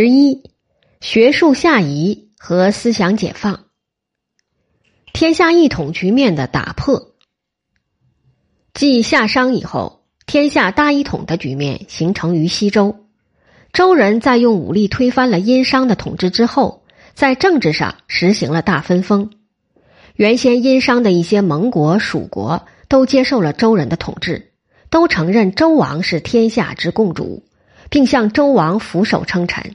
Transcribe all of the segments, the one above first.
十一，学术下移和思想解放，天下一统局面的打破。继夏商以后，天下大一统的局面形成于西周。周人在用武力推翻了殷商的统治之后，在政治上实行了大分封。原先殷商的一些盟国、属国都接受了周人的统治，都承认周王是天下之共主，并向周王俯首称臣。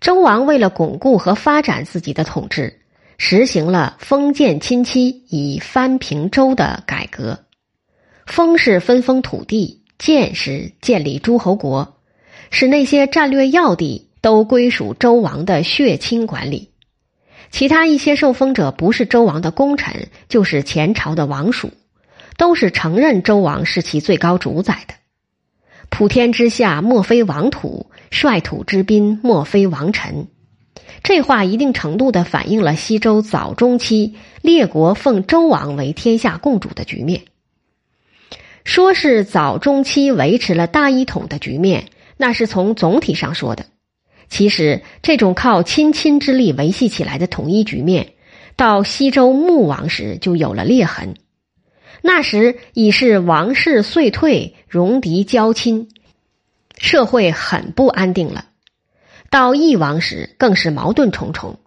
周王为了巩固和发展自己的统治，实行了封建亲戚以藩平周的改革。封是分封土地，建是建立诸侯国，使那些战略要地都归属周王的血亲管理。其他一些受封者不是周王的功臣，就是前朝的王属，都是承认周王是其最高主宰的。普天之下莫非王土，率土之滨莫非王臣。这话一定程度的反映了西周早中期列国奉周王为天下共主的局面。说是早中期维持了大一统的局面，那是从总体上说的。其实，这种靠亲亲之力维系起来的统一局面，到西周穆王时就有了裂痕。那时已是王室遂退，戎狄交侵，社会很不安定了。到义王时，更是矛盾重重。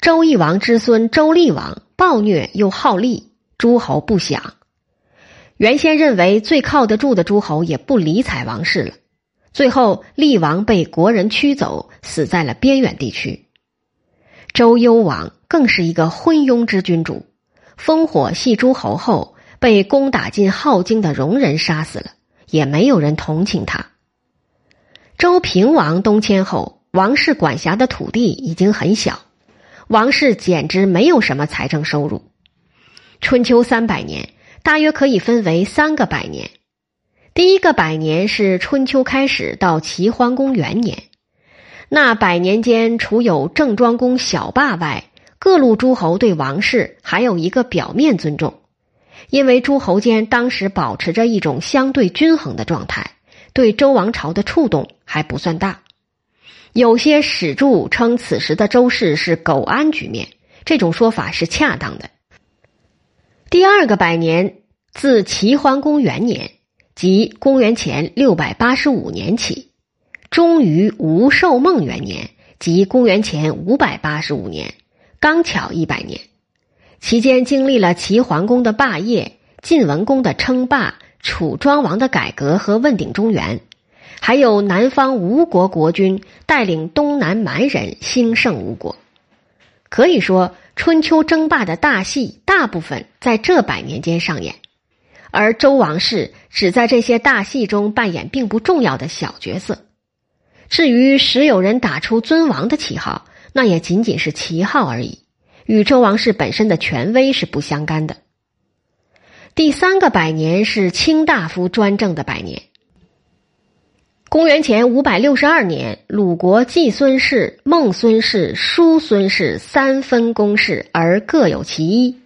周懿王之孙周厉王暴虐又好利，诸侯不享。原先认为最靠得住的诸侯也不理睬王室了。最后，厉王被国人驱走，死在了边远地区。周幽王更是一个昏庸之君主，烽火戏诸侯后，被攻打进镐京的戎人杀死了，也没有人同情他。周平王东迁后，王室管辖的土地已经很小，王室简直没有什么财政收入。春秋三百年，大约可以分为三个百年。第一个百年是春秋开始到齐桓公元年，那百年间，除有郑庄公小霸外，各路诸侯对王室还有一个表面尊重，因为诸侯间当时保持着一种相对均衡的状态，对周王朝的触动还不算大。有些史著称此时的周氏是苟安局面，这种说法是恰当的。第二个百年自齐桓公元年。即公元前六百八十五年起，终于吴寿梦元年，即公元前五百八十五年，刚巧一百年。期间经历了齐桓公的霸业、晋文公的称霸、楚庄王的改革和问鼎中原，还有南方吴国国君带领东南蛮人兴盛吴国。可以说，春秋争霸的大戏大部分在这百年间上演。而周王室只在这些大戏中扮演并不重要的小角色。至于时有人打出尊王的旗号，那也仅仅是旗号而已，与周王室本身的权威是不相干的。第三个百年是卿大夫专政的百年。公元前五百六十二年，鲁国季孙氏、孟孙氏、叔孙氏三分公室，而各有其一，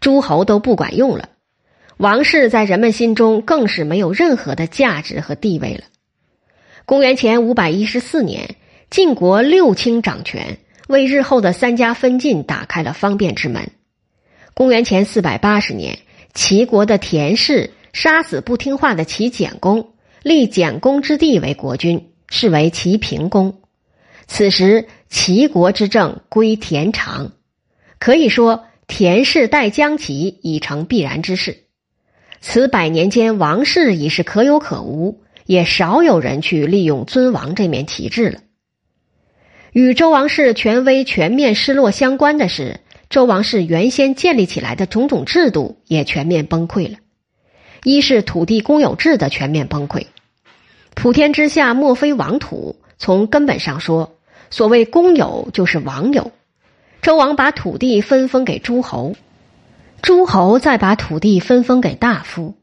诸侯都不管用了。王室在人们心中更是没有任何的价值和地位了。公元前五百一十四年，晋国六卿掌权，为日后的三家分晋打开了方便之门。公元前四百八十年，齐国的田氏杀死不听话的齐简公，立简公之弟为国君，是为齐平公。此时，齐国之政归田常，可以说田氏代将齐已成必然之事。此百年间，王室已是可有可无，也少有人去利用尊王这面旗帜了。与周王室权威全面失落相关的是，周王室原先建立起来的种种制度也全面崩溃了。一是土地公有制的全面崩溃，普天之下莫非王土。从根本上说，所谓公有就是王有，周王把土地分封给诸侯。诸侯再把土地分封给大夫，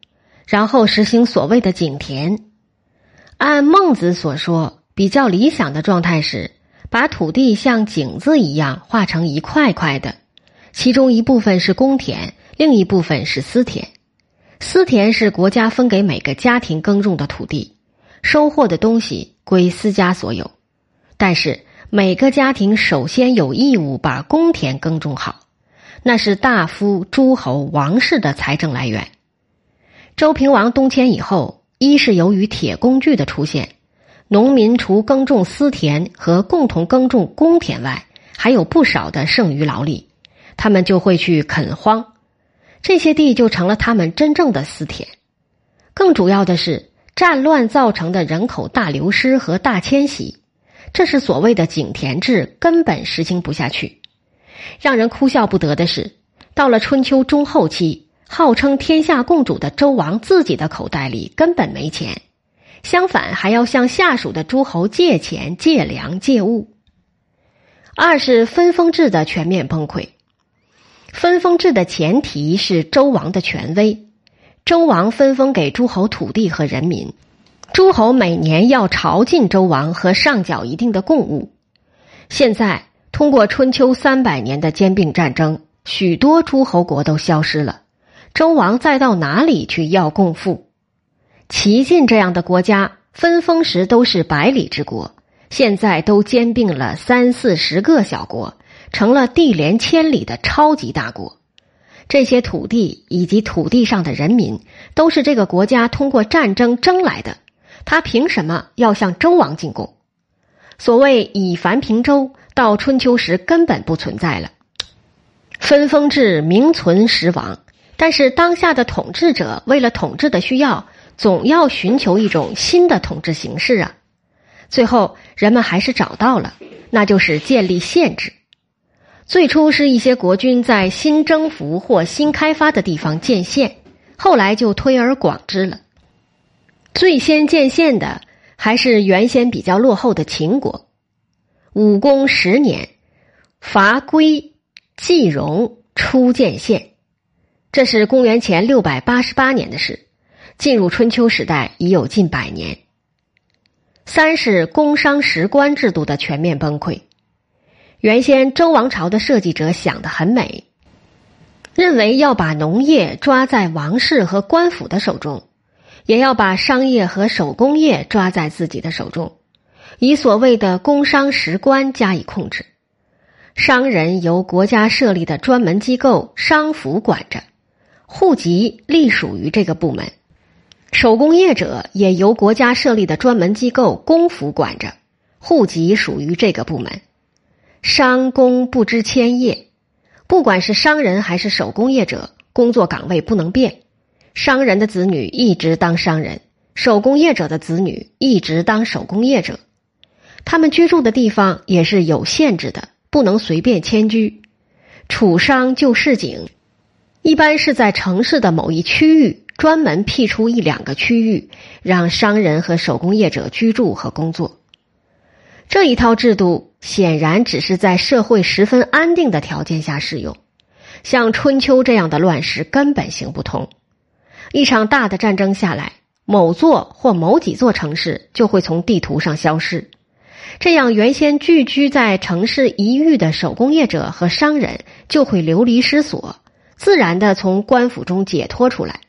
然后实行所谓的井田。按孟子所说，比较理想的状态是把土地像井字一样划成一块块的，其中一部分是公田，另一部分是私田。私田是国家分给每个家庭耕种的土地，收获的东西归私家所有。但是每个家庭首先有义务把公田耕种好，那是大夫、诸侯、王室的财政来源。周平王东迁以后，一是由于铁工具的出现，农民除耕种私田和共同耕种公田外，还有不少的剩余劳力，他们就会去垦荒，这些地就成了他们真正的私田。更主要的是，战乱造成的人口大流失和大迁徙，这是所谓的井田制根本实行不下去。让人哭笑不得的是，到了春秋中后期。号称天下共主的周王自己的口袋里根本没钱，相反还要向下属的诸侯借钱、借粮、借物。二是分封制的全面崩溃。分封制的前提是周王的权威，周王分封给诸侯土地和人民，诸侯每年要朝觐周王和上缴一定的贡物。现在通过春秋三百年的兼并战争，许多诸侯国都消失了。周王再到哪里去要贡赋？齐晋这样的国家分封时都是百里之国，现在都兼并了三四十个小国，成了地连千里的超级大国。这些土地以及土地上的人民都是这个国家通过战争争来的，他凭什么要向周王进贡？所谓以凡平周，到春秋时根本不存在了。分封制名存实亡。但是当下的统治者为了统治的需要，总要寻求一种新的统治形式啊。最后，人们还是找到了，那就是建立县制。最初是一些国君在新征服或新开发的地方建县，后来就推而广之了。最先建县的还是原先比较落后的秦国。武公十年，伐归季荣初建县。这是公元前六百八十八年的事，进入春秋时代已有近百年。三是工商实官制度的全面崩溃。原先周王朝的设计者想得很美，认为要把农业抓在王室和官府的手中，也要把商业和手工业抓在自己的手中，以所谓的工商实官加以控制。商人由国家设立的专门机构商府管着。户籍隶属于这个部门，手工业者也由国家设立的专门机构公府管着，户籍属于这个部门。商工不知迁业，不管是商人还是手工业者，工作岗位不能变。商人的子女一直当商人，手工业者的子女一直当手工业者。他们居住的地方也是有限制的，不能随便迁居。楚商就市井。一般是在城市的某一区域专门辟出一两个区域，让商人和手工业者居住和工作。这一套制度显然只是在社会十分安定的条件下适用，像春秋这样的乱世根本行不通。一场大的战争下来，某座或某几座城市就会从地图上消失，这样原先聚居在城市一隅的手工业者和商人就会流离失所。自然的从官府中解脱出来，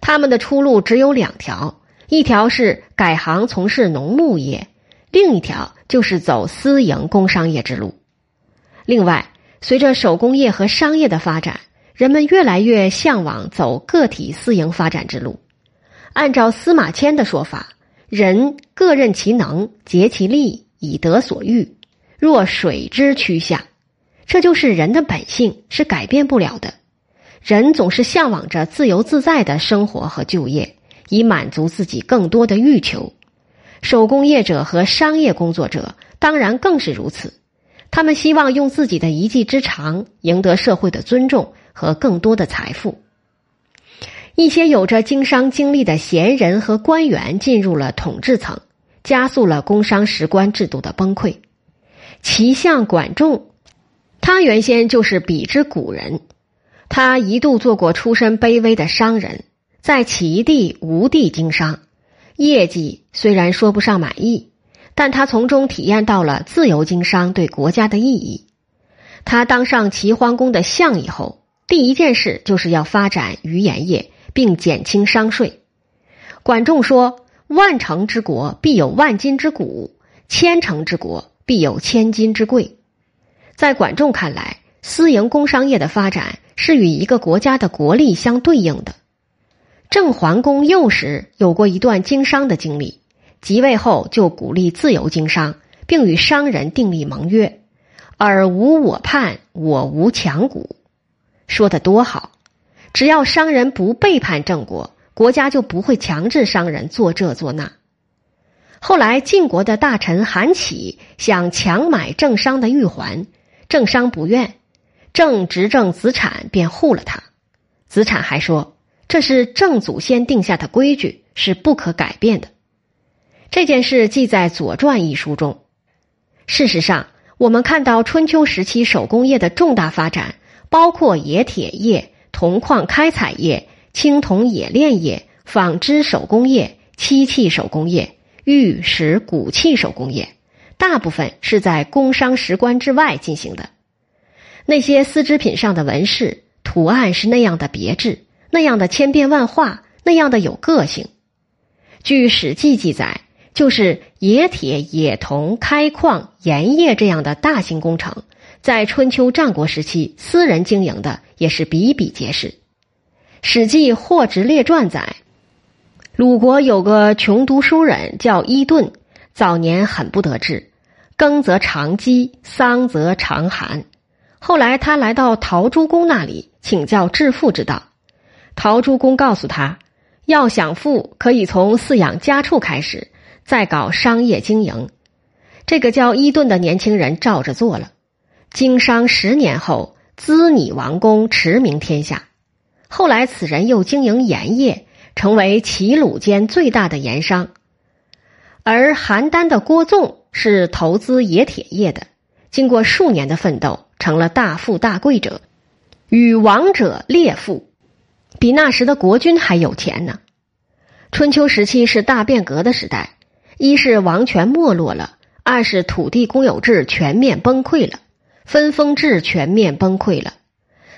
他们的出路只有两条：一条是改行从事农牧业，另一条就是走私营工商业之路。另外，随着手工业和商业的发展，人们越来越向往走个体私营发展之路。按照司马迁的说法，人各任其能，竭其力，以得所欲，若水之趋下，这就是人的本性，是改变不了的。人总是向往着自由自在的生活和就业，以满足自己更多的欲求。手工业者和商业工作者当然更是如此。他们希望用自己的一技之长赢得社会的尊重和更多的财富。一些有着经商经历的贤人和官员进入了统治层，加速了工商实官制度的崩溃。齐相管仲，他原先就是彼之古人。他一度做过出身卑微的商人，在齐地吴地经商，业绩虽然说不上满意，但他从中体验到了自由经商对国家的意义。他当上齐桓公的相以后，第一件事就是要发展渔盐业，并减轻商税。管仲说：“万城之国必有万金之谷，千城之国必有千金之贵。在管仲看来，私营工商业的发展是与一个国家的国力相对应的。郑桓公幼时有过一段经商的经历，即位后就鼓励自由经商，并与商人订立盟约，尔无我叛，我无强鼓，说的多好！只要商人不背叛郑国，国家就不会强制商人做这做那。后来晋国的大臣韩起想强买郑商的玉环，郑商不愿，郑执政子产便护了他，子产还说。这是郑祖先定下的规矩，是不可改变的。这件事记在《左传》一书中。事实上，我们看到春秋时期手工业的重大发展，包括冶铁业、铜矿开采业、青铜冶炼业、纺织手工业、漆器手工业、玉石骨器手工业，大部分是在工商石棺之外进行的。那些丝织品上的纹饰、图案是那样的别致。那样的千变万化，那样的有个性。据《史记》记载，就是冶铁、冶铜、开矿、盐业这样的大型工程，在春秋战国时期，私人经营的也是比比皆是。《史记·霍职列传》载，鲁国有个穷读书人叫伊顿，早年很不得志，耕则长饥，桑则长寒。后来他来到陶朱公那里请教致富之道。陶朱公告诉他，要想富，可以从饲养家畜开始，再搞商业经营。这个叫伊顿的年轻人照着做了，经商十年后，资拟王公，驰名天下。后来此人又经营盐业，成为齐鲁间最大的盐商。而邯郸的郭纵是投资冶铁业的，经过数年的奋斗，成了大富大贵者，与王者列富。比那时的国君还有钱呢。春秋时期是大变革的时代，一是王权没落了，二是土地公有制全面崩溃了，分封制全面崩溃了，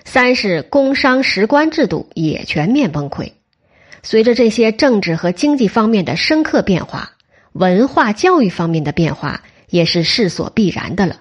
三是工商食官制度也全面崩溃。随着这些政治和经济方面的深刻变化，文化教育方面的变化也是势所必然的了。